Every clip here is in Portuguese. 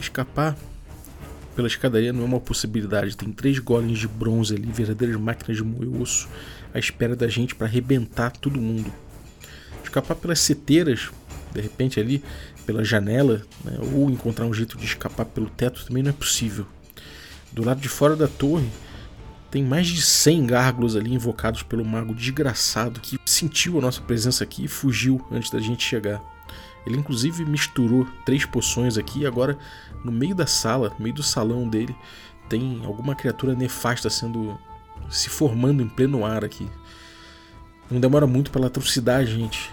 Escapar pela escadaria não é uma possibilidade. Tem três golems de bronze ali, verdadeiras máquinas de moer osso, à espera da gente para arrebentar todo mundo. Escapar pelas seteiras, de repente ali, pela janela, né, ou encontrar um jeito de escapar pelo teto também não é possível. Do lado de fora da torre, tem mais de 100 gárgulos ali invocados pelo mago desgraçado que sentiu a nossa presença aqui e fugiu antes da gente chegar. Ele inclusive misturou três poções aqui e agora no meio da sala, no meio do salão dele, tem alguma criatura nefasta sendo se formando em pleno ar aqui. Não demora muito para ela trucidar a gente.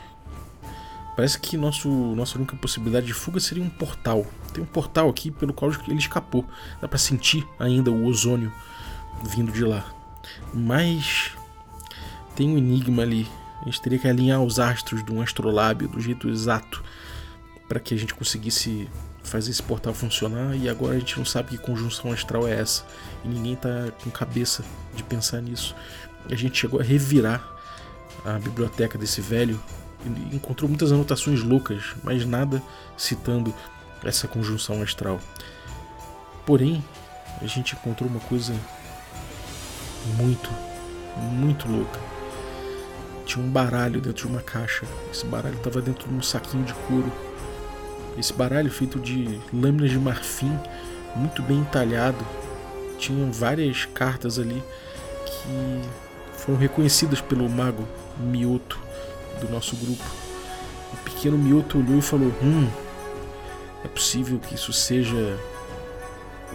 Parece que nosso, nossa única possibilidade de fuga seria um portal. Tem um portal aqui pelo qual ele escapou. Dá para sentir ainda o ozônio vindo de lá. Mas tem um enigma ali. A gente teria que alinhar os astros de um astrolábio do jeito exato para que a gente conseguisse fazer esse portal funcionar e agora a gente não sabe que conjunção astral é essa e ninguém tá com cabeça de pensar nisso. A gente chegou a revirar a biblioteca desse velho e encontrou muitas anotações loucas, mas nada citando essa conjunção astral. Porém, a gente encontrou uma coisa muito, muito louca. Tinha um baralho dentro de uma caixa. Esse baralho estava dentro de um saquinho de couro esse baralho feito de lâminas de marfim, muito bem entalhado. Tinham várias cartas ali que foram reconhecidas pelo mago Mioto do nosso grupo. O pequeno Mioto olhou e falou: Hum, é possível que isso seja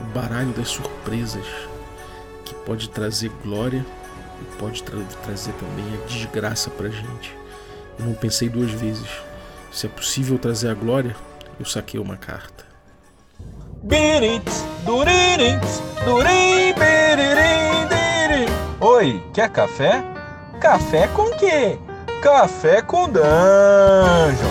o baralho das surpresas que pode trazer glória e pode tra trazer também a desgraça pra gente. Eu não pensei duas vezes. Se é possível trazer a glória, eu saquei uma carta. Oi, quer café? Café com quê? Café com dungeon.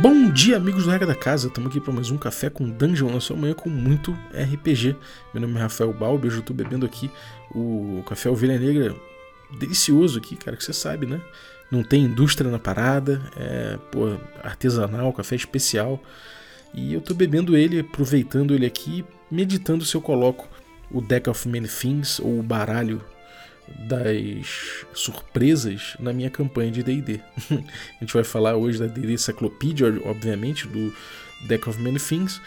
Bom dia, amigos do Regra da Casa. Estamos aqui para mais um Café com Dungeon na sua manhã com muito RPG. Meu nome é Rafael Balbi, hoje eu estou bebendo aqui o Café Ovelha Negra delicioso aqui, cara, que você sabe, né? Não tem indústria na parada, é pô, artesanal, café especial. E eu tô bebendo ele, aproveitando ele aqui, meditando se eu coloco o Deck of Many Things ou o baralho das surpresas na minha campanha de D&D. a gente vai falar hoje da D&D Encyclopedia, obviamente, do Deck of Many Things,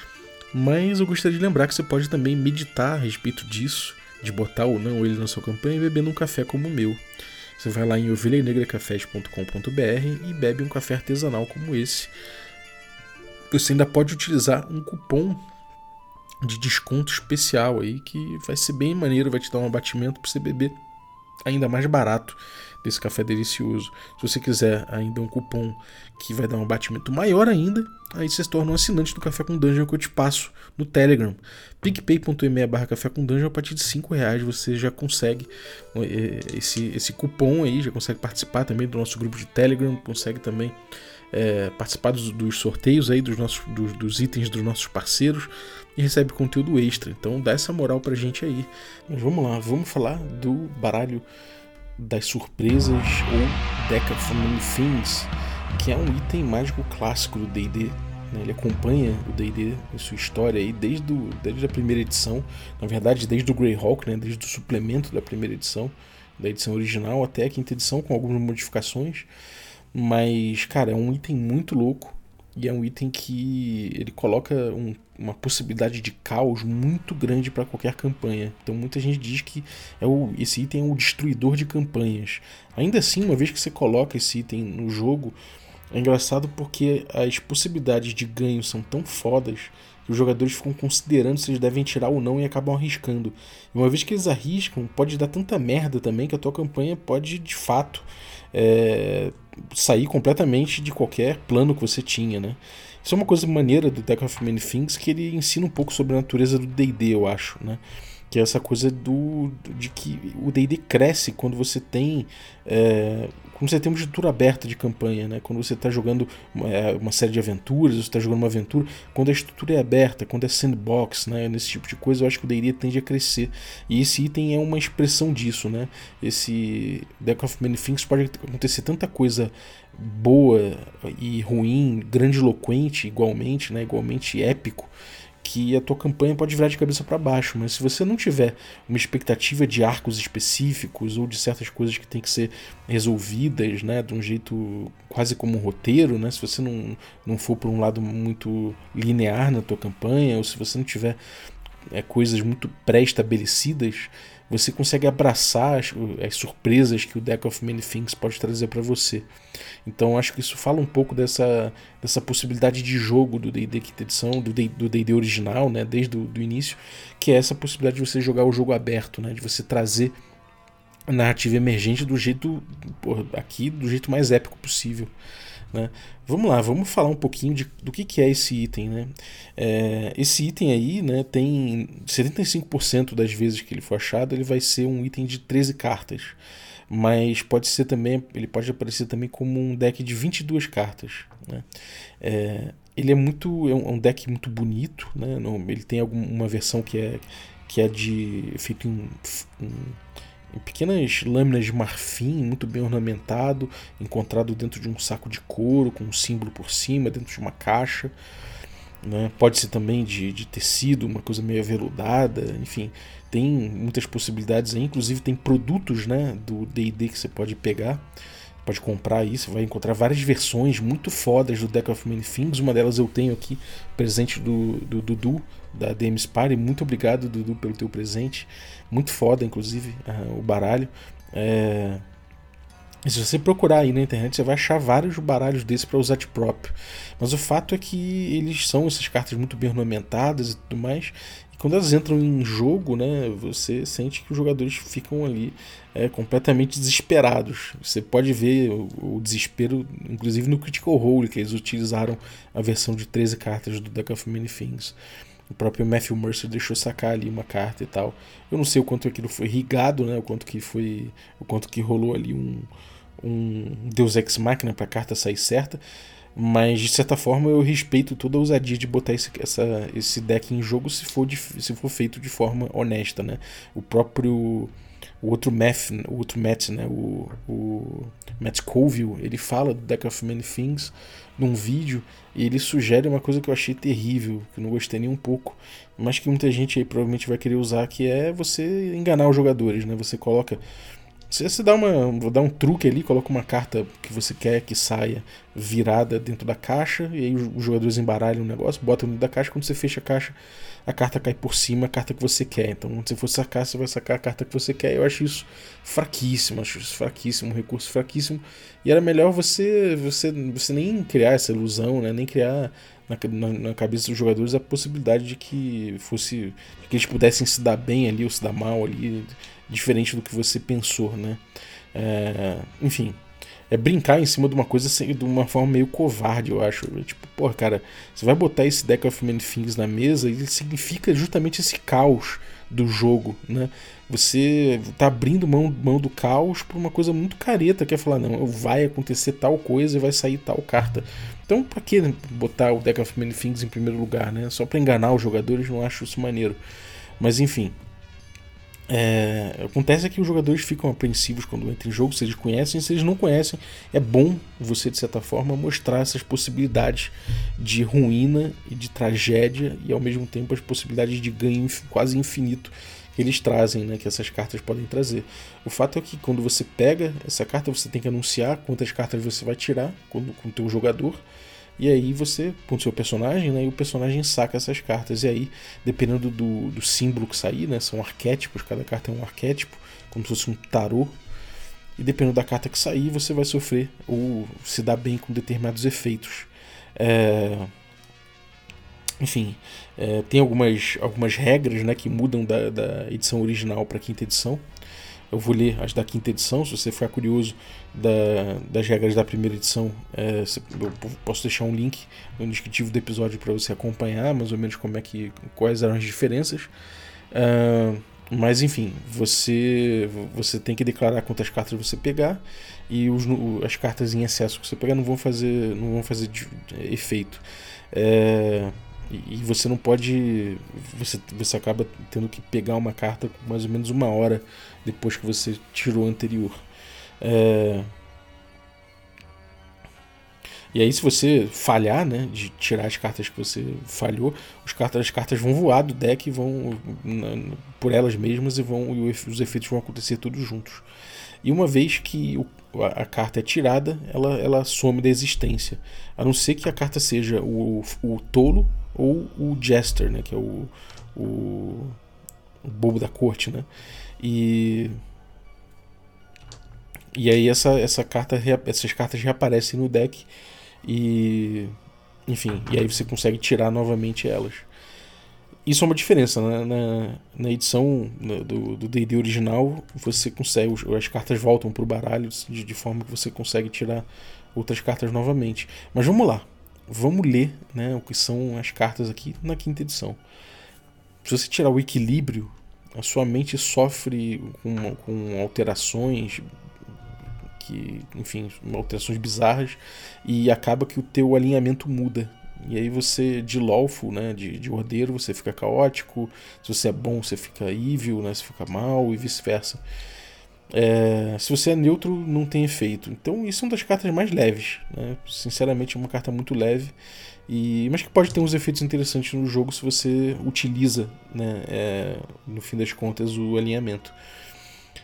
mas eu gostaria de lembrar que você pode também meditar a respeito disso, de botar ou não ele na sua campanha bebendo um café como o meu. Você vai lá em ovelhanegracafés.com.br e bebe um café artesanal como esse. Você ainda pode utilizar um cupom de desconto especial aí que vai ser bem maneiro, vai te dar um abatimento para você beber ainda mais barato desse café delicioso. Se você quiser ainda um cupom que vai dar um batimento maior ainda, aí você se torna um assinante do Café com Dungeon que eu te passo no Telegram. picpay.me barra café com dungeon, a partir de 5 reais você já consegue eh, esse, esse cupom aí, já consegue participar também do nosso grupo de Telegram, consegue também é, participar dos, dos, sorteios aí dos, nossos, dos, dos, itens dos nossos parceiros e recebe conteúdo extra. Então dá essa moral pra gente aí. Mas vamos lá, vamos falar do baralho das surpresas ou Deck of Many Things, que é um item mágico clássico do D&D. Né? Ele acompanha o D&D em sua história aí desde, desde a primeira edição, na verdade desde o Greyhawk, né? desde o suplemento da primeira edição, da edição original até a quinta edição com algumas modificações. Mas, cara, é um item muito louco e é um item que ele coloca um, uma possibilidade de caos muito grande para qualquer campanha. Então muita gente diz que é o, esse item é o destruidor de campanhas. Ainda assim, uma vez que você coloca esse item no jogo, é engraçado porque as possibilidades de ganho são tão fodas que os jogadores ficam considerando se eles devem tirar ou não e acabam arriscando. E uma vez que eles arriscam, pode dar tanta merda também que a tua campanha pode de fato é, sair completamente de qualquer plano que você tinha, né? Isso é uma coisa maneira do Deck of Many Things que ele ensina um pouco sobre a natureza do D&D, eu acho, né? Que é essa coisa do de que o D&D cresce quando você tem é, quando você tem uma estrutura aberta de campanha, né? Quando você está jogando uma, é, uma, série de aventuras, você está jogando uma aventura, quando a estrutura é aberta, quando é sandbox, né? Nesse tipo de coisa, eu acho que o D&D tende a crescer. E esse item é uma expressão disso, né? Esse Deck of Many Things pode acontecer tanta coisa boa e ruim, grandiloquente igualmente, né, igualmente épico, que a tua campanha pode virar de cabeça para baixo, mas se você não tiver uma expectativa de arcos específicos ou de certas coisas que tem que ser resolvidas, né, de um jeito quase como um roteiro, né, se você não, não for por um lado muito linear na tua campanha, ou se você não tiver é, coisas muito pré-estabelecidas, você consegue abraçar as, as, surpresas que o Deck of Many Things pode trazer para você. Então acho que isso fala um pouco dessa, dessa possibilidade de jogo do D&D quinta edição, do D&D original, né, desde o início, que é essa possibilidade de você jogar o jogo aberto, né, de você trazer a narrativa emergente do jeito porra, aqui do jeito mais épico possível. Né? Vamos lá, vamos falar um pouquinho de, do que, que é esse item. Né? É, esse item aí né, tem 75% das vezes que ele for achado, ele vai ser um item de 13 cartas. Mas pode ser também, ele pode aparecer também como um deck de 22 cartas. Né? É, ele é muito é um, é deck muito bonito, né? ele tem alguma versão que é que é de feito em, em em pequenas lâminas de marfim, muito bem ornamentado, encontrado dentro de um saco de couro, com um símbolo por cima, dentro de uma caixa. Né? Pode ser também de, de tecido, uma coisa meio aveludada, enfim, tem muitas possibilidades aí. Inclusive, tem produtos né, do DD que você pode pegar pode comprar aí, você vai encontrar várias versões muito fodas do Deck of Many Things. Uma delas eu tenho aqui, presente do, do Dudu, da DM Party. Muito obrigado, Dudu, pelo teu presente. Muito foda, inclusive, uh, o baralho. É... Se você procurar aí na internet, você vai achar vários baralhos desses para usar de próprio. Mas o fato é que eles são essas cartas muito bem ornamentadas e tudo mais. E quando elas entram em jogo, né, você sente que os jogadores ficam ali é, completamente desesperados. Você pode ver o, o, desespero, inclusive no Critical Role, que eles utilizaram a versão de 13 cartas do Deck of Many Things. O próprio Matthew Mercer deixou sacar ali uma carta e tal. Eu não sei o quanto aquilo foi rigado, né? O quanto que foi, o quanto que rolou ali um, um Deus Ex Machina para a carta sair certa. Mas de certa forma eu respeito toda a ousadia de botar esse, essa, esse deck em jogo se for, de, se for feito de forma honesta, né? O próprio o outro Matt, o outro Matt, né, o, o Matt Colville, ele fala do Deck of Many Things num vídeo e ele sugere uma coisa que eu achei terrível, que eu não gostei nem um pouco, mas que muita gente aí provavelmente vai querer usar, que é você enganar os jogadores, né? Você coloca você dá, uma, dá um truque ali, coloca uma carta que você quer que saia virada dentro da caixa, e aí os jogadores embaralham o negócio, botam dentro da caixa, quando você fecha a caixa, a carta cai por cima, a carta que você quer. Então, quando você for sacar, você vai sacar a carta que você quer. Eu acho isso fraquíssimo, acho isso fraquíssimo, um recurso fraquíssimo. E era melhor você, você, você nem criar essa ilusão, né? nem criar na, na, na, cabeça dos jogadores a possibilidade de que fosse que eles pudessem se dar bem ali ou se dar mal ali diferente do que você pensou, né? É, enfim, é brincar em cima de uma coisa assim, de uma forma meio covarde, eu acho. Tipo, pô, cara, você vai botar esse Deck of Many Things na mesa e significa justamente esse caos do jogo, né? Você tá abrindo mão, mão do caos por uma coisa muito careta, que é falar, não, vai acontecer tal coisa e vai sair tal carta. Então, pra que botar o Deck of Many Things em primeiro lugar, né? Só pra enganar os jogadores, não acho isso maneiro. Mas enfim, é, acontece que os jogadores ficam apreensivos quando entram em jogo, se eles conhecem, se eles não conhecem, é bom você, de certa forma, mostrar essas possibilidades de ruína e de tragédia e ao mesmo tempo as possibilidades de ganho quase infinito que eles trazem, né, que essas cartas podem trazer. O fato é que quando você pega essa carta, você tem que anunciar quantas cartas você vai tirar com o teu jogador e aí você, com o seu personagem, né, e o personagem saca essas cartas. E aí, dependendo do, do símbolo que sair, né, são arquétipos, cada carta é um arquétipo, como se fosse um tarô. E dependendo da carta que sair, você vai sofrer ou se dar bem com determinados efeitos. É... Enfim, é, tem algumas, algumas regras né, que mudam da, da edição original para a quinta edição. Eu vou ler as da quinta edição, se você ficar curioso da, das regras da primeira edição, é, eu posso deixar um link no descritivo do episódio para você acompanhar mais ou menos como é que quais eram as diferenças. Uh, mas enfim, você você tem que declarar quantas cartas você pegar e os, as cartas em excesso que você pegar não vão fazer não vão fazer efeito. É, e, você não pode. Você, você acaba tendo que pegar uma carta com mais ou menos uma hora depois que você tirou a anterior. É... E aí, se você falhar, né, de tirar as cartas que você falhou, os cartas, as cartas vão voar do deck, vão na, por elas mesmas e vão e os efeitos vão acontecer todos juntos. E uma vez que o, a, a, carta é tirada, ela, ela some da existência. A não ser que a carta seja o, o tolo ou o jester, né, que é o, o, o bobo da corte, né? E e aí essa, essa carta, essas cartas reaparecem no deck e enfim, e aí você consegue tirar novamente elas. Isso é uma diferença, né? na, na edição do D&D original você consegue, as cartas voltam para o baralho de, de forma que você consegue tirar outras cartas novamente. Mas vamos lá, vamos ler né, o que são as cartas aqui na quinta edição. Se você tirar o equilíbrio, a sua mente sofre com, com alterações que, enfim, alterações bizarras e acaba que o teu alinhamento muda. E aí você, de lawful, né, de, de ordeiro, você fica caótico, se você é bom, você fica evil, né, você fica mal e vice-versa. É, se você é neutro, não tem efeito. Então, isso é uma das cartas mais leves. Né? Sinceramente, é uma carta muito leve, e, mas que pode ter uns efeitos interessantes no jogo se você utiliza, né, é, no fim das contas, o alinhamento.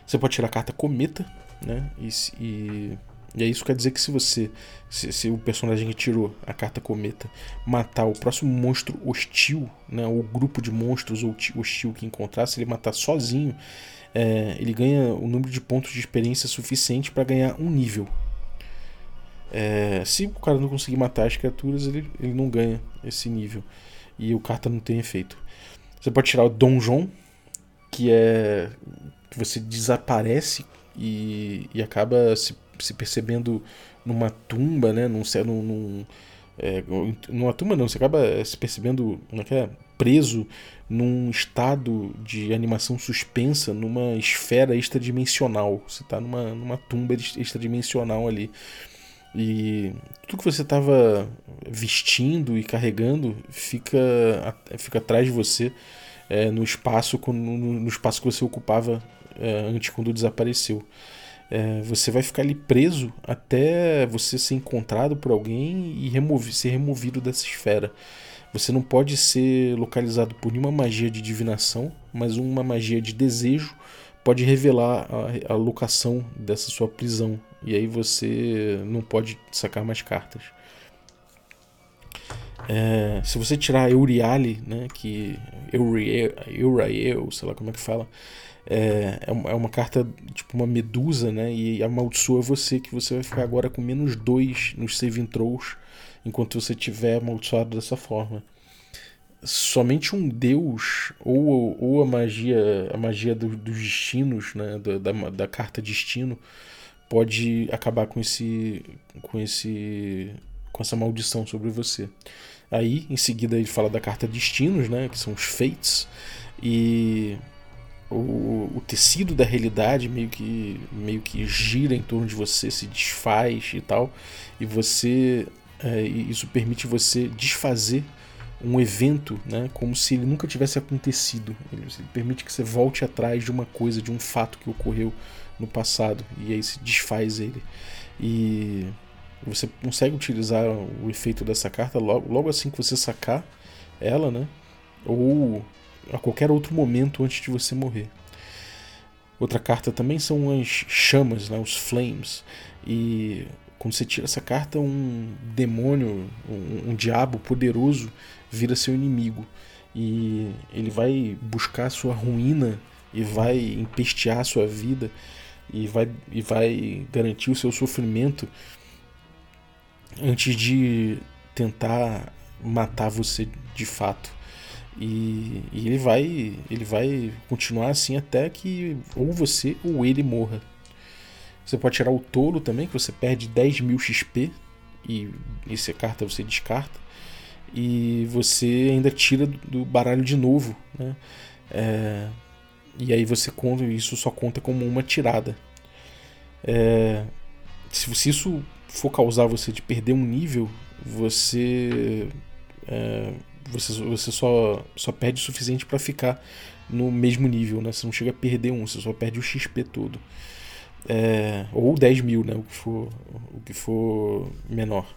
Você pode tirar a carta Cometa, né? E, e, e isso quer dizer que se você, se, se, o personagem que tirou a carta cometa matar o próximo monstro hostil, né? O grupo de monstros hostil que encontrar, se ele matar sozinho, é, ele ganha o número de pontos de experiência suficiente para ganhar um nível. É, se o cara não conseguir matar as criaturas, ele, ele não ganha esse nível. E o carta não tem efeito. Você pode tirar o Donjon, que é que você desaparece e, e acaba se, se percebendo numa tumba, né? Num, num, num é, numa tumba não, você acaba se percebendo é é? Preso num estado de animação suspensa numa esfera extradimensional. Você está numa, numa tumba extradimensional ali. E tudo que você estava vestindo e carregando fica, fica atrás de você é, no espaço no, no, espaço que você ocupava é, antes quando desapareceu. É, você vai ficar ali preso até você ser encontrado por alguém e ser removido dessa esfera. Você não pode ser localizado por nenhuma magia de divinação, mas uma magia de desejo pode revelar a, a locação dessa sua prisão. E aí você não pode sacar mais cartas. É, se você tirar Euriale, né, que Euriel, Euriel, sei lá como é que fala, é, é, é uma carta tipo uma medusa, né? E amaldiçoa você, que você vai ficar agora com menos dois nos saving throws enquanto você tiver amaldiçoado dessa forma. Somente um deus ou, ou a magia a magia do, dos destinos, né? Da, da, da, carta destino pode acabar com esse com esse com essa maldição sobre você. Aí, em seguida, ele fala da carta destinos, né? Que são os fates e o, o, tecido da realidade meio que, meio que gira em torno de você, se desfaz e tal, e você é, isso permite você desfazer um evento né, como se ele nunca tivesse acontecido. Ele, ele, permite que você volte atrás de uma coisa, de um fato que ocorreu no passado, e aí se desfaz ele. E você consegue utilizar o efeito dessa carta logo, logo assim que você sacar ela, né? Ou a qualquer outro momento antes de você morrer. Outra carta também são as chamas, né, os flames. E quando você tira essa carta, um demônio, um, um diabo poderoso vira seu inimigo. E ele vai buscar sua ruína e vai empestear sua vida e vai, e vai garantir o seu sofrimento antes de tentar matar você de fato. E, e, ele vai ele vai continuar assim até que ou você ou ele morra. Você pode tirar o tolo também, que você perde 10 mil XP e essa carta você descarta. E você ainda tira do baralho de novo. Né? É, e aí você conta, isso só conta como uma tirada. É, se, se isso for causar você de perder um nível, você é, você, você só, só perde o suficiente para ficar no mesmo nível, né? Você não chega a perder um, você só perde o XP todo. É, ou 10 mil, né? O que for, o que for menor.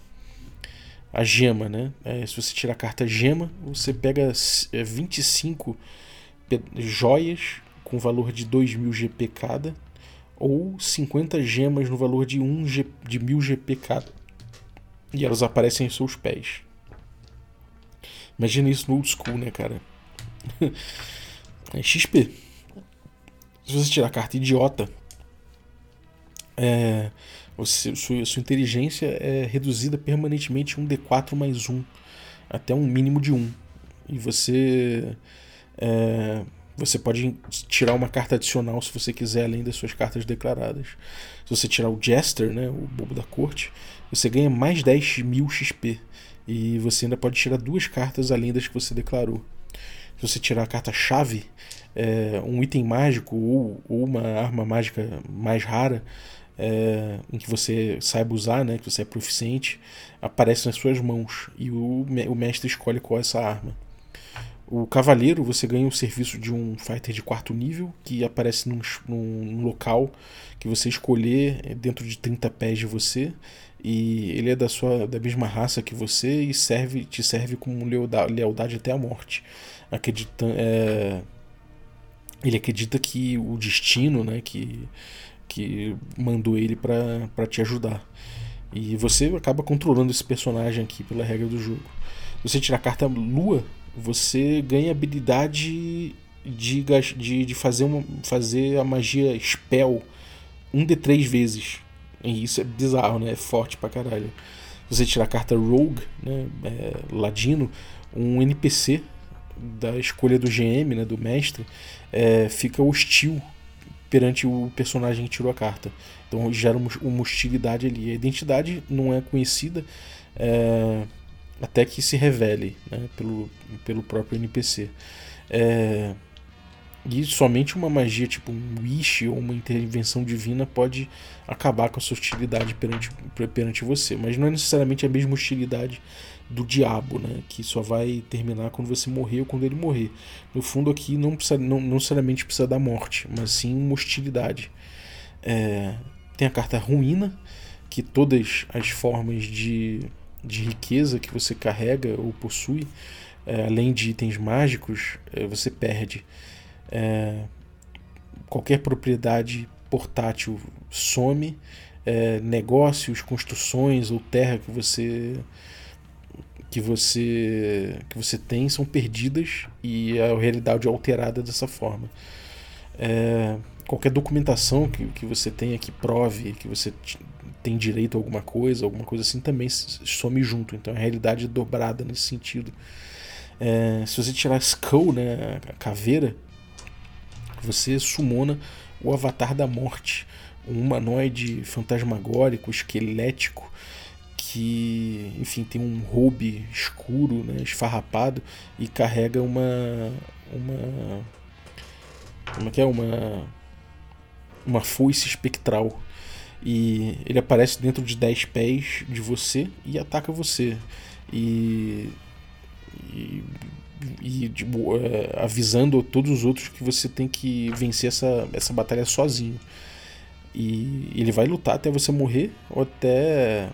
a gema, né? É, se você tirar a carta gema, você pega 25 é, joias com valor de 2.000 GP cada, ou 50 gemas no valor de 1 G, de 1000 GP cada. E elas aparecem em seus pés. Imagina isso no old school, né, cara? é XP. Se você tirar a carta idiota, é, você, sua, sua inteligência é reduzida permanentemente um D4 mais 1, até um mínimo de 1. E você. É, você pode tirar uma carta adicional se você quiser, além das suas cartas declaradas. Se você tirar o Jester, né, o bobo da corte, você ganha mais 10 mil XP. E você ainda pode tirar duas cartas além das que você declarou. Se você tirar a carta chave, é, um item mágico ou, ou, uma arma mágica mais rara, é, em que você saiba usar, né, que você é proficiente, aparece nas suas mãos. E o, o mestre escolhe qual é essa arma. O Cavaleiro, você ganha o serviço de um fighter de quarto nível, que aparece num, num, local que você escolher é, dentro de 30 pés de você. E ele é da sua da mesma raça que você e serve te serve como lealdade até a morte. Acredita, é, ele acredita que o destino, né, que, que mandou ele para te ajudar. E você acaba controlando esse personagem aqui pela regra do jogo. Você tira a carta Lua, você ganha habilidade de, de, de fazer, uma, fazer a magia Spell um de três vezes. E isso é bizarro, né? É forte pra caralho. Você tirar a carta Rogue, né? É, Ladino, um NPC da escolha do GM, né? Do mestre, é, fica hostil perante o personagem que tirou a carta. Então gera uma hostilidade ali. A identidade não é conhecida. É, até que se revele né, pelo, pelo próprio NPC. É, e somente uma magia, tipo um wish ou uma intervenção divina, pode acabar com a sua hostilidade perante, perante você. Mas não é necessariamente a mesma hostilidade do diabo, né? Que só vai terminar quando você morrer ou quando ele morrer. No fundo, aqui não, precisa, não, não necessariamente precisa da morte, mas sim uma hostilidade. É, tem a carta Ruína, que todas as formas de de riqueza que você carrega ou possui, é, além de itens mágicos, é, você perde. É, qualquer propriedade portátil some, é, negócios, construções ou terra que você que você que você tem são perdidas e a realidade é alterada dessa forma. É, qualquer documentação que, que você tenha que prove que você tem direito a alguma coisa, alguma coisa assim, também some junto. Então a realidade é dobrada nesse sentido. É, se você tirar Skull, né, a caveira, você sumona o Avatar da Morte, um humanoide fantasmagórico, esquelético, que, enfim, tem um robe escuro, né, esfarrapado e carrega uma uma como é que é uma uma foice espectral e ele aparece dentro de 10 pés de você e ataca você. E. E, e tipo, é, avisando todos os outros que você tem que vencer essa, essa batalha sozinho. E ele vai lutar até você morrer ou até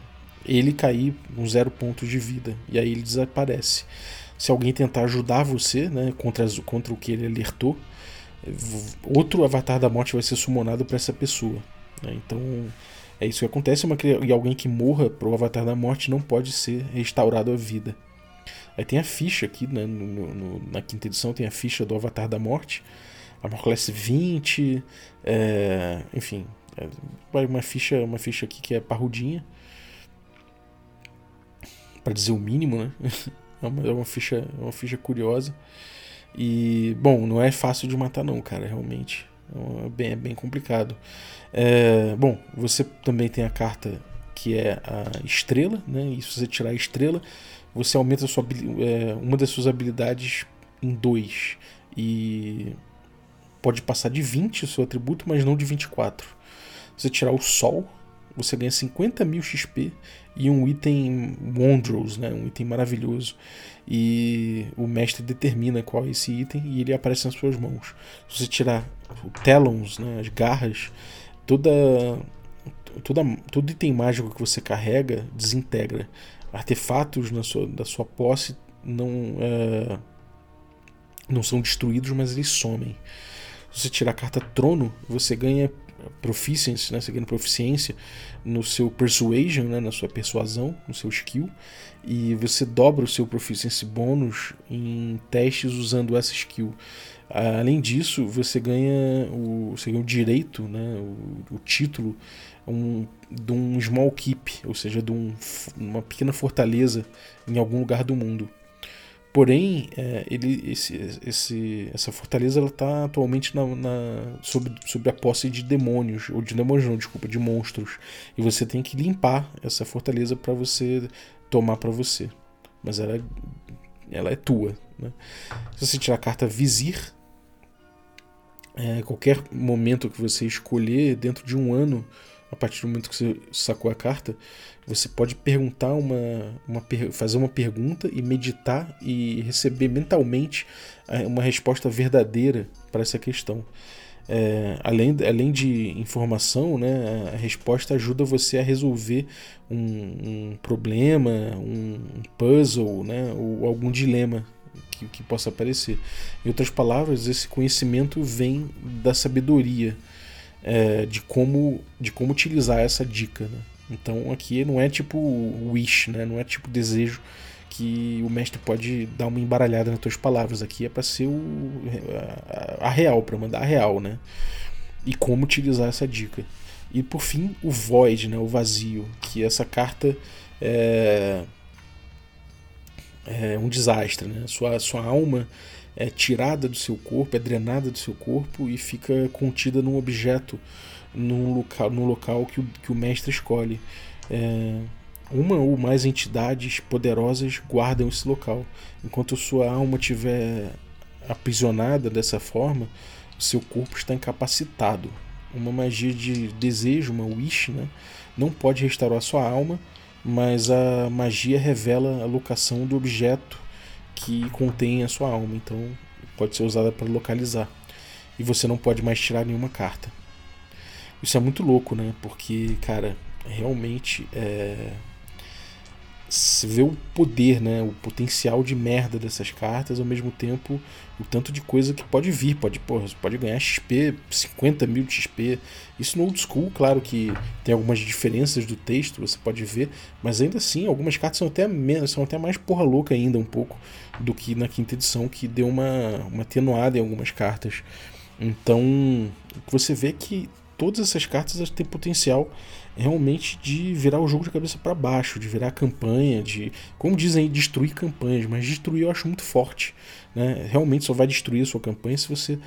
ele cair com zero pontos de vida. E aí ele desaparece. Se alguém tentar ajudar você né, contra, contra o que ele alertou, outro avatar da morte vai ser summonado para essa pessoa. Né? Então é isso que acontece. Uma, e alguém que morra pro Avatar da Morte não pode ser restaurado à vida. Aí tem a ficha aqui, né, no, no, na quinta edição tem a ficha do Avatar da Morte. Armor Class 20, é, enfim, é uma ficha, uma ficha aqui que é parrudinha. Para dizer o mínimo, né? É uma, é uma, ficha, é uma ficha curiosa. E, bom, não é fácil de matar não, cara, realmente. É bem, é bem complicado. É, bom, você também tem a carta que é a estrela, né? E se você tirar a estrela, você aumenta sua, é, uma das suas habilidades em 2. E pode passar de 20 o seu atributo, mas não de 24. Se você tirar o sol, você ganha 50 mil XP e um item Wondrous, né? um item maravilhoso. E o mestre determina qual é esse item e ele aparece nas suas mãos. Se você tirar o Talons, né? as garras, toda, toda, todo item mágico que você carrega desintegra. artefatos na sua, da sua posse não, é, não são destruídos, mas eles somem. Se você tirar a carta Trono, você ganha proficiency, né? Você ganha proficiência no seu persuasion, né? Na sua persuasão, no seu skill. E você dobra o seu proficiency bônus em testes usando essa skill. Além disso, você ganha o, você ganha o direito, né? O, o título um, de um small keep, ou seja, de um, uma pequena fortaleza em algum lugar do mundo. Porém, é, ele, esse, esse, essa fortaleza está atualmente na, na, sob, sob a posse de demônios, ou de demônios não, desculpa, de monstros. E você tem que limpar essa fortaleza para você tomar para você. Mas ela, ela é tua. Né? Se você tirar a carta Vizir, é, qualquer momento que você escolher dentro de um ano, a partir do momento que você sacou a carta, você pode perguntar uma, uma fazer uma pergunta e meditar e receber mentalmente é, uma resposta verdadeira para essa questão. É, além, além de informação, né, a resposta ajuda você a resolver um, um problema, um, puzzle, né, ou algum dilema que, que possa aparecer. Em outras palavras, esse conhecimento vem da sabedoria é, de, como, de como utilizar essa dica. Né? Então aqui não é tipo wish, né? não é tipo desejo que o mestre pode dar uma embaralhada nas tuas palavras. Aqui é para ser o, a, a real, para mandar a real, né? E como utilizar essa dica. E por fim, o void, né? o vazio, que essa carta é, é um desastre. Né? Sua, sua alma é tirada do seu corpo, é drenada do seu corpo e fica contida num objeto, num local, num local que, o, que o mestre escolhe. É, uma ou mais entidades poderosas guardam esse local. Enquanto sua alma estiver aprisionada dessa forma, o seu corpo está incapacitado. Uma magia de desejo, uma wish, né? não pode restaurar sua alma, mas a magia revela a locação do objeto que contém a sua alma, então pode ser usada para localizar. E você não pode mais tirar nenhuma carta. Isso é muito louco, né? Porque, cara, realmente é se vê o poder, né, o potencial de merda dessas cartas, ao mesmo tempo o tanto de coisa que pode vir, pode, porra, pode ganhar XP, 50 mil de XP. Isso no old school, claro que tem algumas diferenças do texto, você pode ver, mas ainda assim, algumas cartas são até menos, são até mais porra louca ainda um pouco do que na quinta edição, que deu uma, uma atenuada em algumas cartas. Então, você vê que todas essas cartas têm potencial realmente de virar o jogo de cabeça para baixo, de virar campanha, de, como dizem destruir campanhas, mas destruir eu acho muito forte. Né? Realmente só vai destruir a sua campanha se você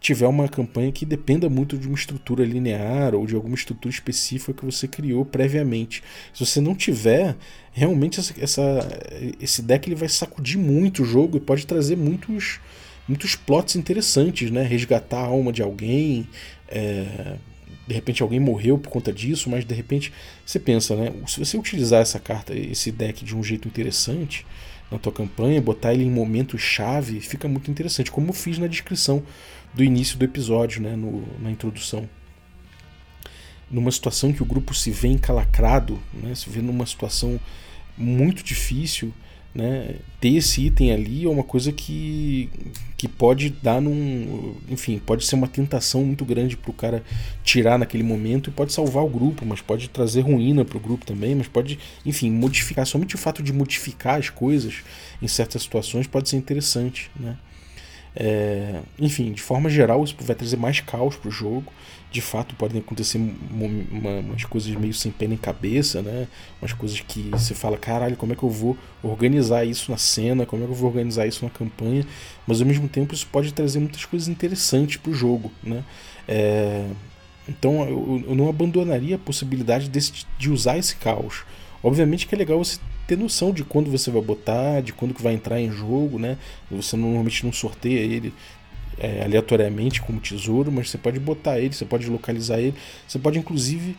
tiver uma campanha que dependa muito de uma estrutura linear ou de alguma estrutura específica que você criou previamente. Se você não tiver, realmente essa, essa, esse deck ele vai sacudir muito o jogo e pode trazer muitos muitos plots interessantes, né? Resgatar a alma de alguém, é, de repente alguém morreu por conta disso, mas de repente você pensa, né? Se você utilizar essa carta, esse deck de um jeito interessante na tua campanha, botar ele em momentos chave, fica muito interessante, como eu fiz na descrição do início do episódio, né, no, na introdução. Numa situação que o grupo se vê encalacrado, né, se vê numa situação muito difícil, né? Ter esse item ali é uma coisa que, que pode dar num. Enfim, pode ser uma tentação muito grande para o cara tirar naquele momento e pode salvar o grupo, mas pode trazer ruína para o grupo também, mas pode, enfim, modificar. Somente o fato de modificar as coisas em certas situações pode ser interessante, né? É, enfim, de forma geral, isso vai trazer mais caos para o jogo de fato podem acontecer uma, umas coisas meio sem pena em cabeça, né? Umas coisas que você fala, caralho, como é que eu vou organizar isso na cena, como é que eu vou organizar isso na campanha, mas ao mesmo tempo isso pode trazer muitas coisas interessantes para o jogo, né? É... Então eu, eu, não abandonaria a possibilidade desse, de usar esse caos. Obviamente que é legal você ter noção de quando você vai botar, de quando que vai entrar em jogo, né? Você normalmente não sorteia ele é, aleatoriamente como tesouro, mas você pode botar ele, você pode localizar ele, você pode inclusive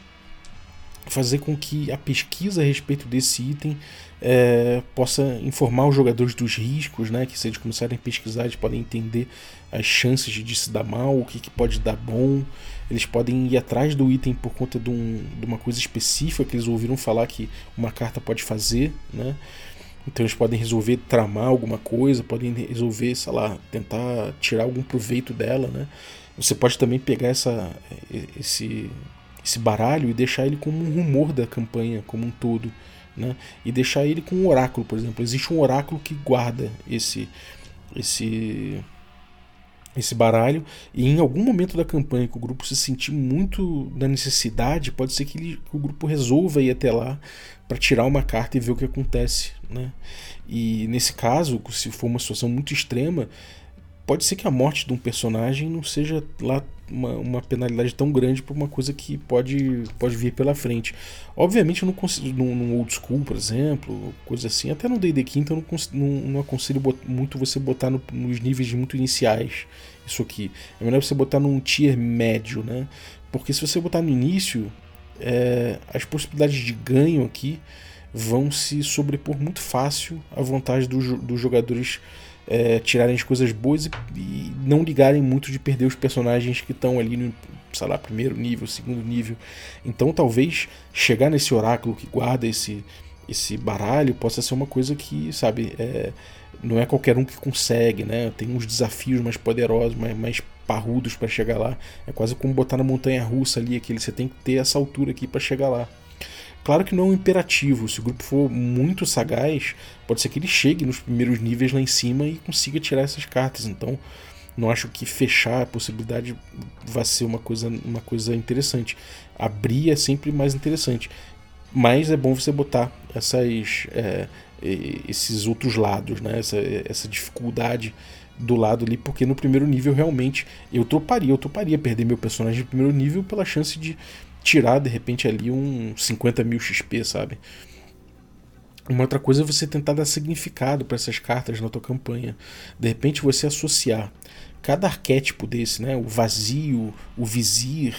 fazer com que a pesquisa a respeito desse item é, possa informar os jogadores dos riscos, né? Que se eles começarem a pesquisar, eles podem entender as chances de se dar mal, o que, que pode dar bom. Eles podem ir atrás do item por conta de, um, de uma coisa específica que eles ouviram falar que uma carta pode fazer, né? Então eles podem resolver tramar alguma coisa, podem resolver, sei lá, tentar tirar algum proveito dela, né? Você pode também pegar essa, esse, esse baralho e deixar ele como um rumor da campanha como um todo, né? E deixar ele com um oráculo, por exemplo. Existe um oráculo que guarda esse esse esse baralho e em algum momento da campanha que o grupo se sentir muito na necessidade, pode ser que, ele, que o grupo resolva ir até lá para tirar uma carta e ver o que acontece, né? E nesse caso, se for uma situação muito extrema, pode ser que a morte de um personagem não seja lá uma, uma penalidade tão grande para uma coisa que pode, pode vir pela frente. Obviamente, eu não consigo, num, num old school, por exemplo, coisa assim, até no DD Quinta eu não, não, não aconselho muito você botar no, nos níveis muito iniciais. Isso aqui. É melhor você botar num tier médio, né? Porque se você botar no início, é, as possibilidades de ganho aqui vão se sobrepor muito fácil à vontade do, dos jogadores é, tirarem as coisas boas e, e, não ligarem muito de perder os personagens que estão ali no, sei lá, primeiro nível, segundo nível. Então talvez chegar nesse oráculo que guarda esse, esse baralho possa ser uma coisa que, sabe, é, não é qualquer um que consegue, né? Tem uns desafios mais poderosos, mais, mais parrudos para chegar lá. É quase como botar na montanha russa ali, aquele você tem que ter essa altura aqui para chegar lá. Claro que não é um imperativo, se o grupo for muito sagaz, pode ser que ele chegue nos primeiros níveis lá em cima e consiga tirar essas cartas. Então, não acho que fechar a possibilidade vai ser uma coisa, uma coisa interessante. Abrir é sempre mais interessante. Mas é bom você botar essas, é, esses outros lados, né? essa, essa dificuldade do lado ali, porque no primeiro nível realmente eu toparia, eu toparia perder meu personagem no primeiro nível pela chance de tirar de repente ali um 50 mil XP, sabe? Uma outra coisa é você tentar dar significado para essas cartas na tua campanha. De repente você associar cada arquétipo desse, né? O vazio, o vizir,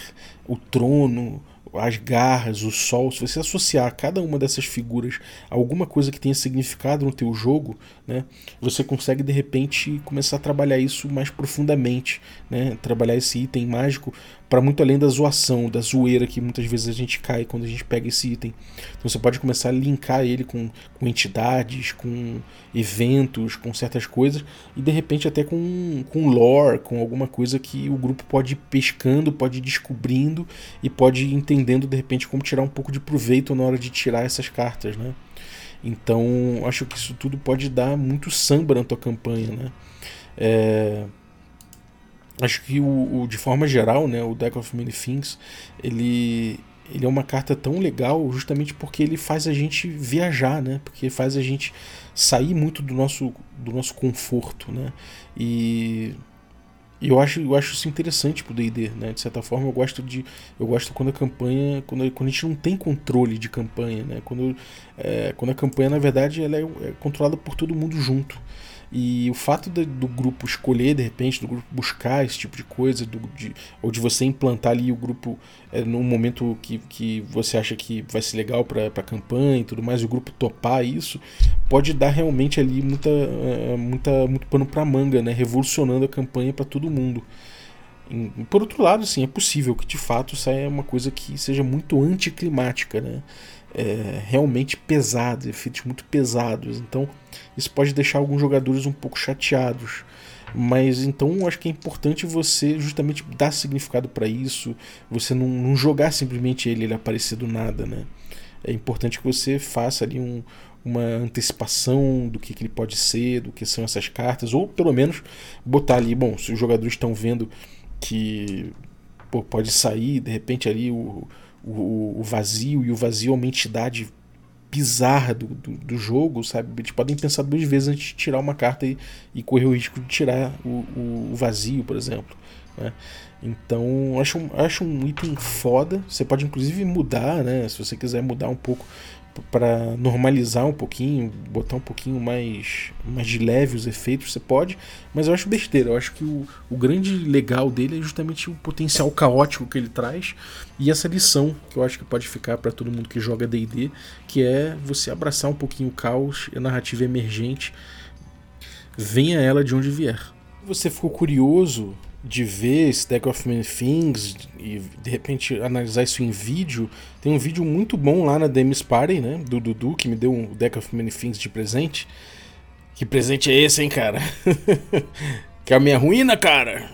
o trono, as garras, o sol, se você associar cada uma dessas figuras a alguma coisa que tenha significado no teu jogo, né, você consegue de repente começar a trabalhar isso mais profundamente, né, trabalhar esse item mágico para muito além da zoação, da zoeira que muitas vezes a gente cai quando a gente pega esse item. Então você pode começar a linkar ele com, com entidades, com eventos, com certas coisas e de repente até com, com lore, com alguma coisa que o grupo pode ir pescando, pode ir descobrindo e pode ir entendendo de repente como tirar um pouco de proveito na hora de tirar essas cartas, né? Então acho que isso tudo pode dar muito samba na tua campanha, né? É acho que o, o, de forma geral, né, o Deck of Many Things, ele, ele é uma carta tão legal justamente porque ele faz a gente viajar, né? Porque faz a gente sair muito do nosso, do nosso conforto, né? E eu acho, eu acho isso interessante pro D&D, né? De certa forma, eu gosto de eu gosto quando a campanha, quando, quando a gente não tem controle de campanha, né? Quando, é, quando a campanha, na verdade, ela é, é controlada por todo mundo junto. E o fato de, do grupo escolher, de repente, do grupo buscar esse tipo de coisa, do, de, ou de você implantar ali o grupo é, num momento que, que você acha que vai ser legal para a campanha e tudo mais, e o grupo topar isso, pode dar realmente ali muita, é, muita, muito pano para manga, né? revolucionando a campanha para todo mundo. Por outro lado, sim, é possível que de fato saia uma coisa que seja muito anticlimática, né? É, realmente pesados, efeitos muito pesados. Então isso pode deixar alguns jogadores um pouco chateados. Mas então acho que é importante você justamente dar significado para isso, você não, não, jogar simplesmente ele, ele aparecer do nada, né? É importante que você faça ali um, uma antecipação do que, que ele pode ser, do que são essas cartas, ou pelo menos botar ali, bom, se os jogadores estão vendo que pô, pode sair de repente ali o, o, o vazio, e o vazio é uma entidade bizarra do, do, do, jogo, sabe? Eles podem pensar duas vezes antes de tirar uma carta e, e correr o risco de tirar o, o, vazio, por exemplo. Né? Então, acho, acho um item foda. Você pode inclusive mudar, né? Se você quiser mudar um pouco para normalizar um pouquinho, botar um pouquinho mais, mais de leve os efeitos, você pode, mas eu acho besteira. Eu acho que o, o grande legal dele é justamente o potencial caótico que ele traz e essa lição que eu acho que pode ficar para todo mundo que joga DD, que é você abraçar um pouquinho o caos e a narrativa emergente, venha ela de onde vier. Você ficou curioso de ver Deck of Many Things e de repente analisar isso em vídeo, tem um vídeo muito bom lá na Demis Party, né? Do Dudu, que me deu um Deck of Many Things de presente. Que presente é esse, hein, cara? que é a minha ruína, cara!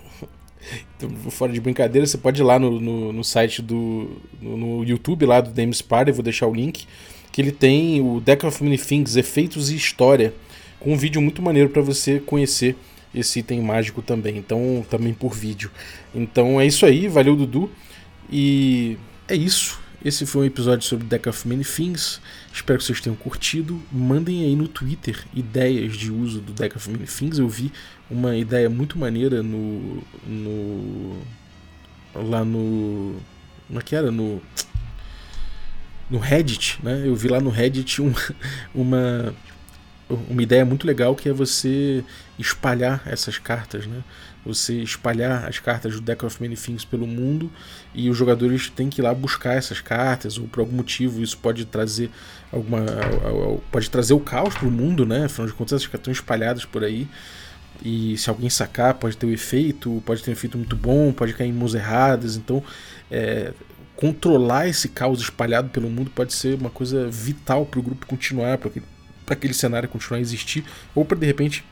Então, fora de brincadeira, você pode ir lá no, no, no site do. No, no, YouTube lá do Demis Party, vou deixar o link. Que ele tem o Deck of Many Things, Efeitos e História. Com um vídeo muito maneiro para você conhecer esse item mágico também, então também por vídeo. Então é isso aí, valeu Dudu. E é isso. Esse foi um episódio sobre Deck of Many Things. Espero que vocês tenham curtido. Mandem aí no Twitter ideias de uso do Deck of Many Things. Eu vi uma ideia muito maneira no. no lá no. Como é que era? No. No Reddit, né? Eu vi lá no Reddit um, uma uma ideia muito legal que é você espalhar essas cartas, né? Você espalhar as cartas do Deck of Many Things pelo mundo e os jogadores têm que ir lá buscar essas cartas ou por algum motivo isso pode trazer alguma pode trazer o caos para o mundo, né? Afinal de contas essas cartas estão espalhadas por aí e se alguém sacar pode ter um efeito, pode ter um efeito muito bom, pode cair em mãos erradas, então é, controlar esse caos espalhado pelo mundo pode ser uma coisa vital para o grupo continuar, para que para aquele cenário continuar a existir, ou para de repente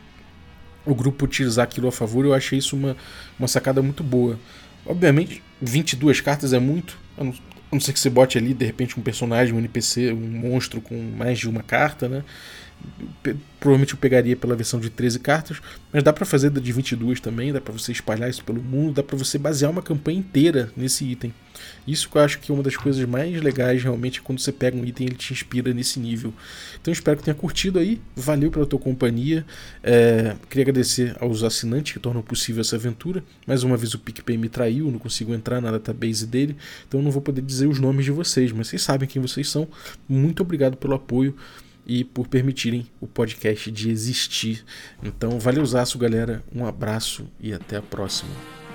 o grupo utilizar aquilo a favor. Eu achei isso uma, uma sacada muito boa. Obviamente, 22 cartas é muito, a não, a não ser que você bote ali de repente um personagem, um NPC, um monstro com mais de uma carta, né? Provavelmente eu pegaria pela versão de 13 cartas, mas dá para fazer de 22 também, dá para você espalhar isso pelo mundo, dá para você basear uma campanha inteira nesse item. Isso que eu acho que é uma das coisas mais legais realmente quando você pega um item ele te inspira nesse nível. Então espero que tenha curtido aí, valeu pela tua companhia. É, queria agradecer aos assinantes que tornam possível essa aventura. Mais uma vez o PicPay me traiu, não consigo entrar na database dele, então não vou poder dizer os nomes de vocês, mas vocês sabem quem vocês são. Muito obrigado pelo apoio e por permitirem o podcast de existir. Então, valeu, galera. Um abraço e até a próxima.